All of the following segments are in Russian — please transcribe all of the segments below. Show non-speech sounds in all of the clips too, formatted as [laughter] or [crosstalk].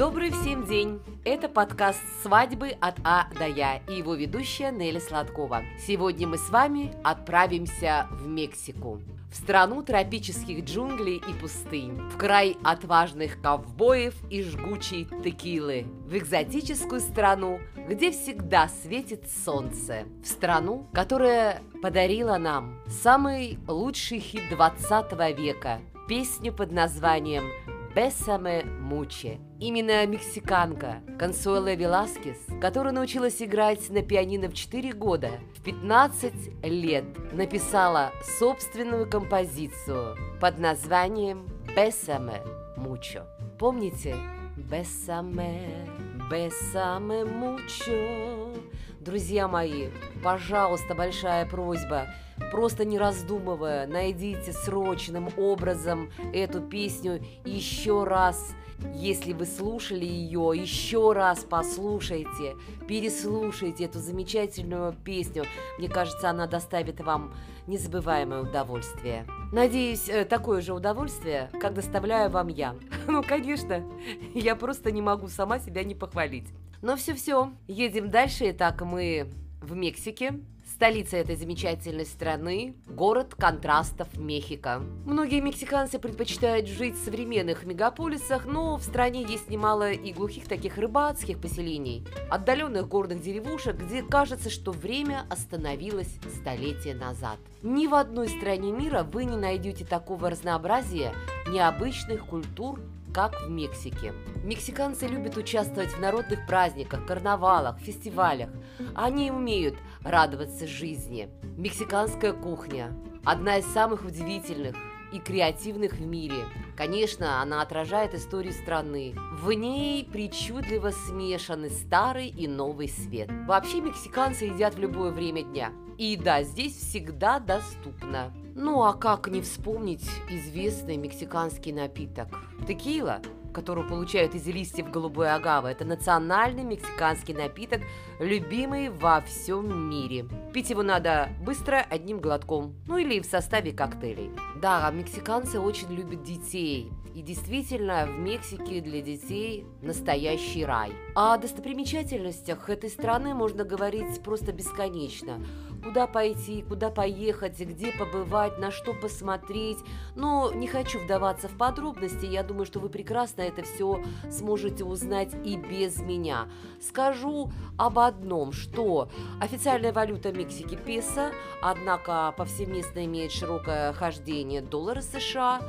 Добрый всем день! Это подкаст «Свадьбы от А до Я» и его ведущая Нелли Сладкова. Сегодня мы с вами отправимся в Мексику. В страну тропических джунглей и пустынь, в край отважных ковбоев и жгучей текилы, в экзотическую страну, где всегда светит солнце, в страну, которая подарила нам самый лучший хит 20 века, песню под названием Бесаме Муче. Именно мексиканка Консуэла Веласкес, которая научилась играть на пианино в 4 года, в 15 лет написала собственную композицию под названием Бесаме Мучо. Помните? Бесаме, Бесаме Мучо. Друзья мои, пожалуйста, большая просьба – Просто не раздумывая, найдите срочным образом эту песню еще раз. Если вы слушали ее, еще раз послушайте, переслушайте эту замечательную песню. Мне кажется, она доставит вам незабываемое удовольствие. Надеюсь, э, такое же удовольствие, как доставляю вам я. [laughs] Ну, конечно, я просто не могу сама себя не похвалить. Но все-все, едем дальше. Итак, мы в Мексике. Столица этой замечательной страны – город контрастов Мехико. Многие мексиканцы предпочитают жить в современных мегаполисах, но в стране есть немало и глухих таких рыбацких поселений, отдаленных горных деревушек, где кажется, что время остановилось столетия назад. Ни в одной стране мира вы не найдете такого разнообразия необычных культур как в Мексике. Мексиканцы любят участвовать в народных праздниках, карнавалах, фестивалях. Они умеют радоваться жизни. Мексиканская кухня – одна из самых удивительных и креативных в мире. Конечно, она отражает историю страны. В ней причудливо смешаны старый и новый свет. Вообще мексиканцы едят в любое время дня. И да, здесь всегда доступно. Ну а как не вспомнить известный мексиканский напиток? Текила – которую получают из листьев голубой агавы. Это национальный мексиканский напиток, любимый во всем мире. Пить его надо быстро, одним глотком, ну или в составе коктейлей. Да, мексиканцы очень любят детей. И действительно, в Мексике для детей настоящий рай. О достопримечательностях этой страны можно говорить просто бесконечно куда пойти, куда поехать, где побывать, на что посмотреть. Но не хочу вдаваться в подробности, я думаю, что вы прекрасно это все сможете узнать и без меня. Скажу об одном, что официальная валюта Мексики песо, однако повсеместно имеет широкое хождение доллара США.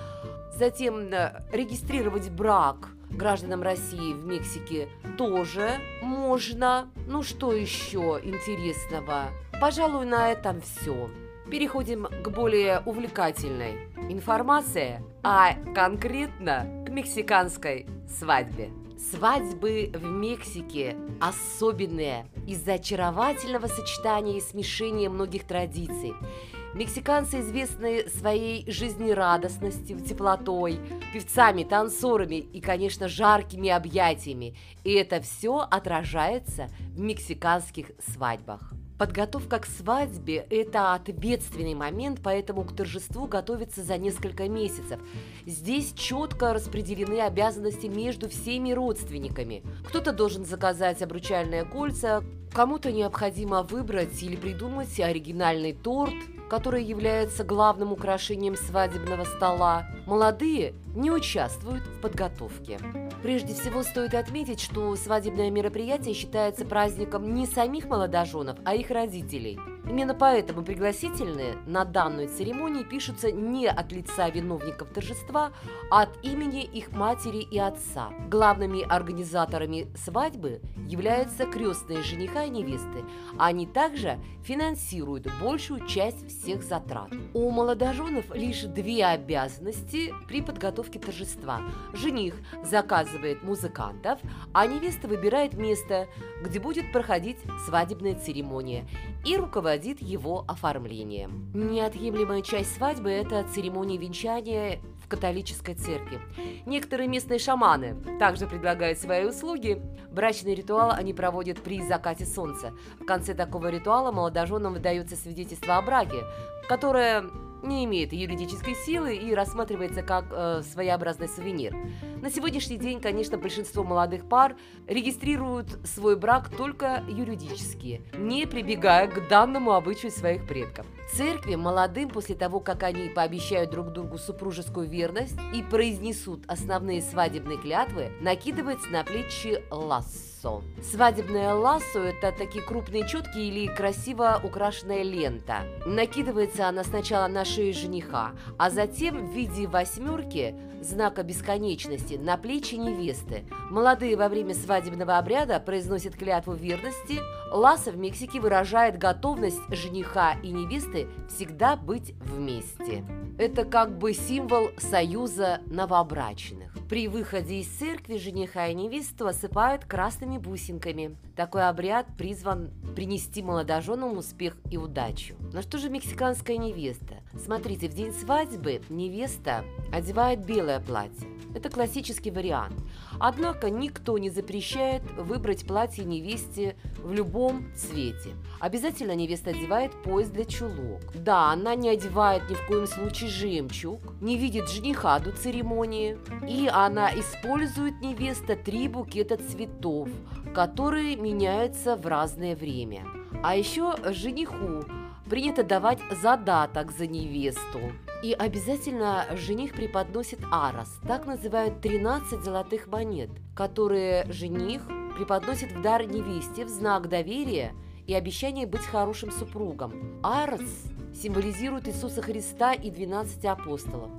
Затем э, регистрировать брак гражданам России в Мексике тоже можно. Ну что еще интересного? Пожалуй, на этом все. Переходим к более увлекательной информации, а конкретно к мексиканской свадьбе. Свадьбы в Мексике особенные из-за очаровательного сочетания и смешения многих традиций. Мексиканцы известны своей жизнерадостностью, теплотой, певцами, танцорами и, конечно, жаркими объятиями. И это все отражается в мексиканских свадьбах. Подготовка к свадьбе – это ответственный момент, поэтому к торжеству готовится за несколько месяцев. Здесь четко распределены обязанности между всеми родственниками. Кто-то должен заказать обручальные кольца, кому-то необходимо выбрать или придумать оригинальный торт – которое является главным украшением свадебного стола, молодые не участвуют в подготовке. Прежде всего стоит отметить, что свадебное мероприятие считается праздником не самих молодоженов, а их родителей – Именно поэтому пригласительные на данную церемонию пишутся не от лица виновников торжества, а от имени их матери и отца. Главными организаторами свадьбы являются крестные жениха и невесты. Они также финансируют большую часть всех затрат. У молодоженов лишь две обязанности при подготовке торжества. Жених заказывает музыкантов, а невеста выбирает место, где будет проходить свадебная церемония и руководит его оформлением. Неотъемлемая часть свадьбы – это церемония венчания в католической церкви. Некоторые местные шаманы также предлагают свои услуги. Брачный ритуал они проводят при закате солнца. В конце такого ритуала молодоженам выдается свидетельство о браке, которое не имеет юридической силы и рассматривается как э, своеобразный сувенир. На сегодняшний день, конечно, большинство молодых пар регистрируют свой брак только юридически, не прибегая к данному обычаю своих предков. Церкви молодым после того, как они пообещают друг другу супружескую верность и произнесут основные свадебные клятвы, накидывается на плечи ласс лассо. Свадебное лассо – это такие крупные четки или красиво украшенная лента. Накидывается она сначала на шею жениха, а затем в виде восьмерки знака бесконечности на плечи невесты. Молодые во время свадебного обряда произносят клятву верности. Лассо в Мексике выражает готовность жениха и невесты всегда быть вместе. Это как бы символ союза новобрачных. При выходе из церкви жениха и невесту осыпают красными бусинками. Такой обряд призван принести молодоженам успех и удачу. Но что же мексиканская невеста? Смотрите, в день свадьбы невеста одевает белое платье. Это классический вариант. Однако никто не запрещает выбрать платье невесте в любом цвете. Обязательно невеста одевает пояс для чулок. Да, она не одевает ни в коем случае жемчуг, не видит жениха до церемонии. И она использует невеста три букета цветов, которые меняются в разное время. А еще жениху принято давать задаток за невесту. И обязательно жених преподносит арос, так называют 13 золотых монет, которые жених преподносит в дар невесте в знак доверия и обещания быть хорошим супругом. Арос символизирует Иисуса Христа и 12 апостолов.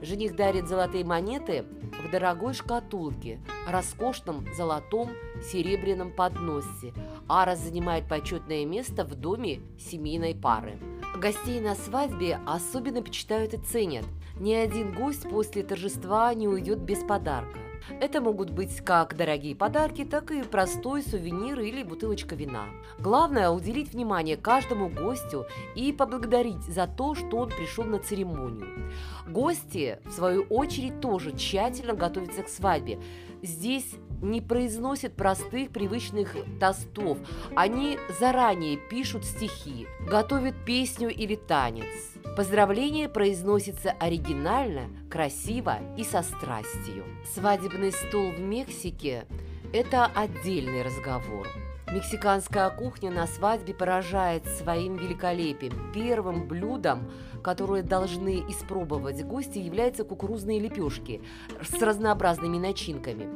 Жених дарит золотые монеты в дорогой шкатулке, роскошном золотом серебряном подносе. Арос занимает почетное место в доме семейной пары. Гостей на свадьбе особенно почитают и ценят. Ни один гость после торжества не уйдет без подарка. Это могут быть как дорогие подарки, так и простой сувенир или бутылочка вина. Главное – уделить внимание каждому гостю и поблагодарить за то, что он пришел на церемонию. Гости, в свою очередь, тоже тщательно готовятся к свадьбе. Здесь не произносят простых привычных тостов. Они заранее пишут стихи, готовят песню или танец. Поздравление произносится оригинально, красиво и со страстью. Свадебный стол в Мексике – это отдельный разговор. Мексиканская кухня на свадьбе поражает своим великолепием. Первым блюдом, которое должны испробовать гости, являются кукурузные лепешки с разнообразными начинками.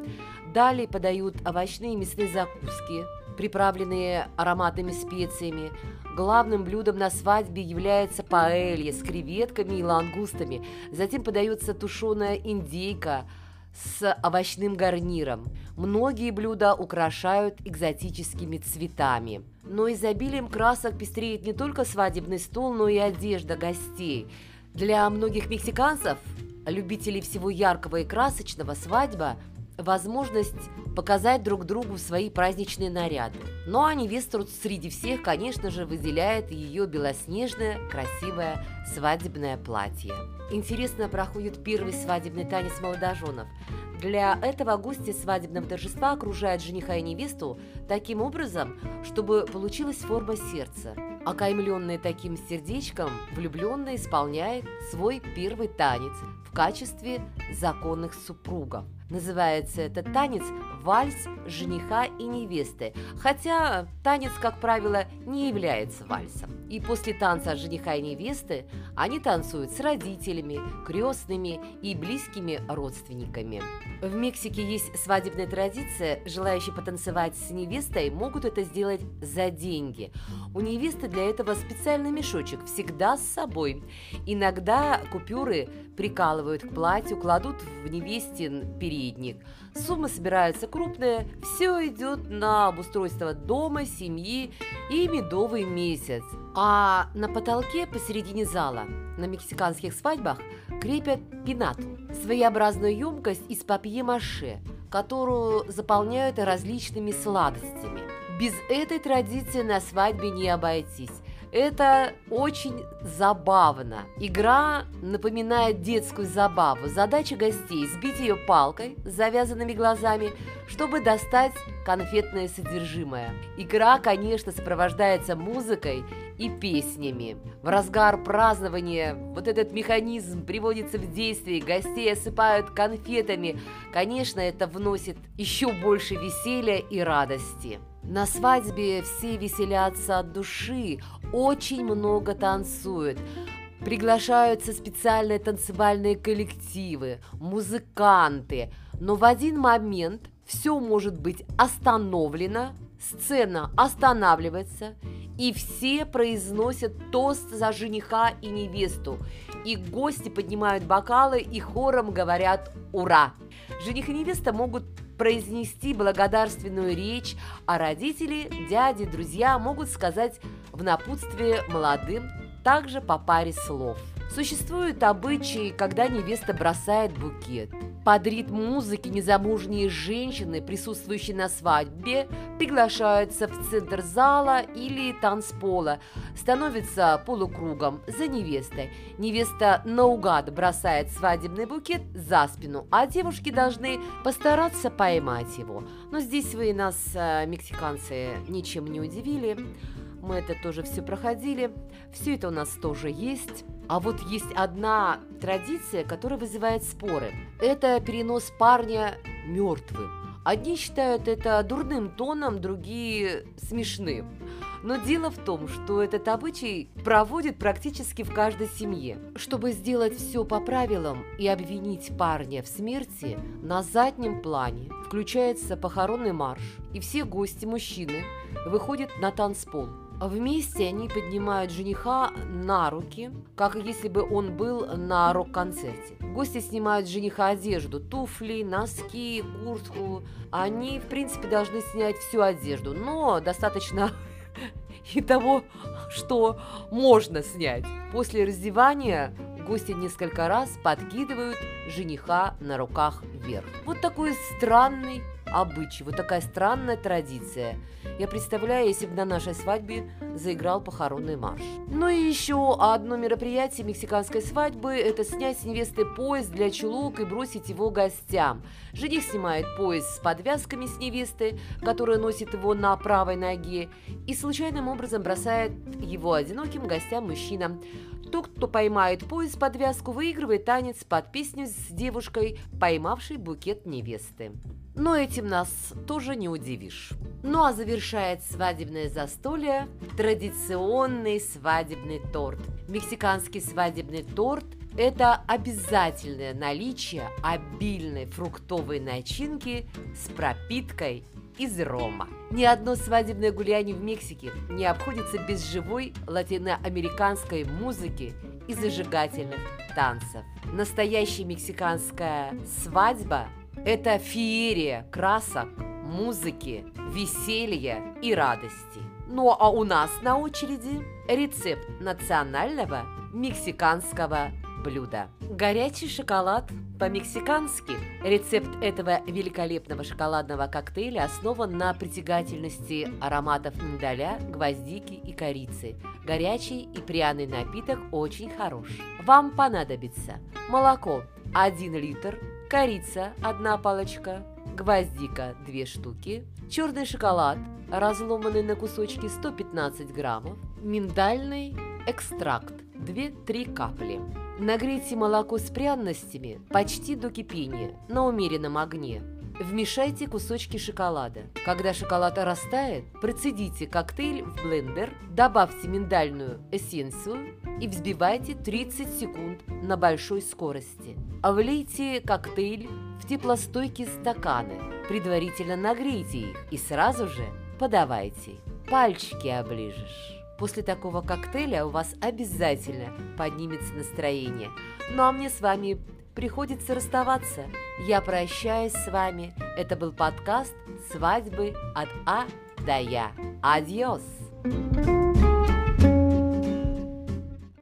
Далее подают овощные и мясные закуски, приправленные ароматными специями. Главным блюдом на свадьбе является паэлья с креветками и лангустами. Затем подается тушеная индейка – с овощным гарниром. Многие блюда украшают экзотическими цветами. Но изобилием красок пестреет не только свадебный стол, но и одежда гостей. Для многих мексиканцев, любителей всего яркого и красочного, свадьба – возможность показать друг другу свои праздничные наряды. Ну а невесту среди всех, конечно же, выделяет ее белоснежное, красивое свадебное платье. Интересно проходит первый свадебный танец молодоженов. Для этого гости свадебного торжества окружают жениха и невесту таким образом, чтобы получилась форма сердца. Окаймленный таким сердечком, влюбленный исполняет свой первый танец в качестве законных супругов. Называется этот танец «Вальс жениха и невесты», хотя танец, как правило, не является вальсом. И после танца жениха и невесты они танцуют с родителями, крестными и близкими родственниками. В Мексике есть свадебная традиция, желающие потанцевать с невестой могут это сделать за деньги. У невесты для этого специальный мешочек всегда с собой. Иногда купюры прикалывают к платью, кладут в невестин передник. Суммы собираются крупные, все идет на обустройство дома, семьи и медовый месяц. А на потолке посередине зала на мексиканских свадьбах крепят пинату – своеобразную емкость из папье-маше, которую заполняют различными сладостями. Без этой традиции на свадьбе не обойтись. Это очень забавно. Игра напоминает детскую забаву. Задача гостей – сбить ее палкой с завязанными глазами, чтобы достать конфетное содержимое. Игра, конечно, сопровождается музыкой и песнями. В разгар празднования вот этот механизм приводится в действие, гостей осыпают конфетами. Конечно, это вносит еще больше веселья и радости. На свадьбе все веселятся от души, очень много танцуют. Приглашаются специальные танцевальные коллективы, музыканты. Но в один момент все может быть остановлено, сцена останавливается, и все произносят тост за жениха и невесту. И гости поднимают бокалы и хором говорят «Ура!». Жених и невеста могут произнести благодарственную речь, а родители, дяди, друзья могут сказать в напутствие молодым также по паре слов. Существуют обычаи, когда невеста бросает букет – под ритм музыки незамужние женщины, присутствующие на свадьбе, приглашаются в центр зала или танцпола, становятся полукругом за невестой. Невеста наугад бросает свадебный букет за спину, а девушки должны постараться поймать его. Но здесь вы нас, э, мексиканцы, ничем не удивили. Мы это тоже все проходили. Все это у нас тоже есть. А вот есть одна традиция, которая вызывает споры. Это перенос парня мертвым. Одни считают это дурным тоном, другие смешным. Но дело в том, что этот обычай проводит практически в каждой семье. Чтобы сделать все по правилам и обвинить парня в смерти, на заднем плане включается похоронный марш, и все гости мужчины выходят на танцпол – Вместе они поднимают жениха на руки, как если бы он был на рок-концерте. Гости снимают жениха одежду, туфли, носки, куртку. Они, в принципе, должны снять всю одежду, но достаточно [laughs] и того, что можно снять. После раздевания гости несколько раз подкидывают жениха на руках вверх. Вот такой странный обычай, вот такая странная традиция. Я представляю, если бы на нашей свадьбе заиграл похоронный марш. Ну и еще одно мероприятие мексиканской свадьбы – это снять с невесты пояс для чулок и бросить его гостям. Жених снимает пояс с подвязками с невесты, которая носит его на правой ноге, и случайным образом бросает его одиноким гостям-мужчинам. Тот, кто поймает пояс подвязку, выигрывает танец под песню с девушкой, поймавшей букет невесты. Но этим нас тоже не удивишь. Ну а завершает свадебное застолье традиционный свадебный торт. Мексиканский свадебный торт – это обязательное наличие обильной фруктовой начинки с пропиткой из рома. Ни одно свадебное гуляние в Мексике не обходится без живой латиноамериканской музыки и зажигательных танцев. Настоящая мексиканская свадьба это феерия красок, музыки, веселья и радости. Ну а у нас на очереди рецепт национального мексиканского блюда. Горячий шоколад по-мексикански. Рецепт этого великолепного шоколадного коктейля основан на притягательности ароматов миндаля, гвоздики и корицы. Горячий и пряный напиток очень хорош. Вам понадобится молоко 1 литр, корица – одна палочка, гвоздика – две штуки, черный шоколад, разломанный на кусочки 115 граммов, миндальный экстракт 2-3 капли. Нагрейте молоко с пряностями почти до кипения на умеренном огне. Вмешайте кусочки шоколада. Когда шоколад растает, процедите коктейль в блендер, добавьте миндальную эссенцию и взбивайте 30 секунд на большой скорости. Влейте коктейль в теплостойкие стаканы, предварительно нагрейте их и сразу же подавайте. Пальчики оближешь. После такого коктейля у вас обязательно поднимется настроение. Ну а мне с вами приходится расставаться. Я прощаюсь с вами. Это был подкаст «Свадьбы от А до Я». Адьос! thank you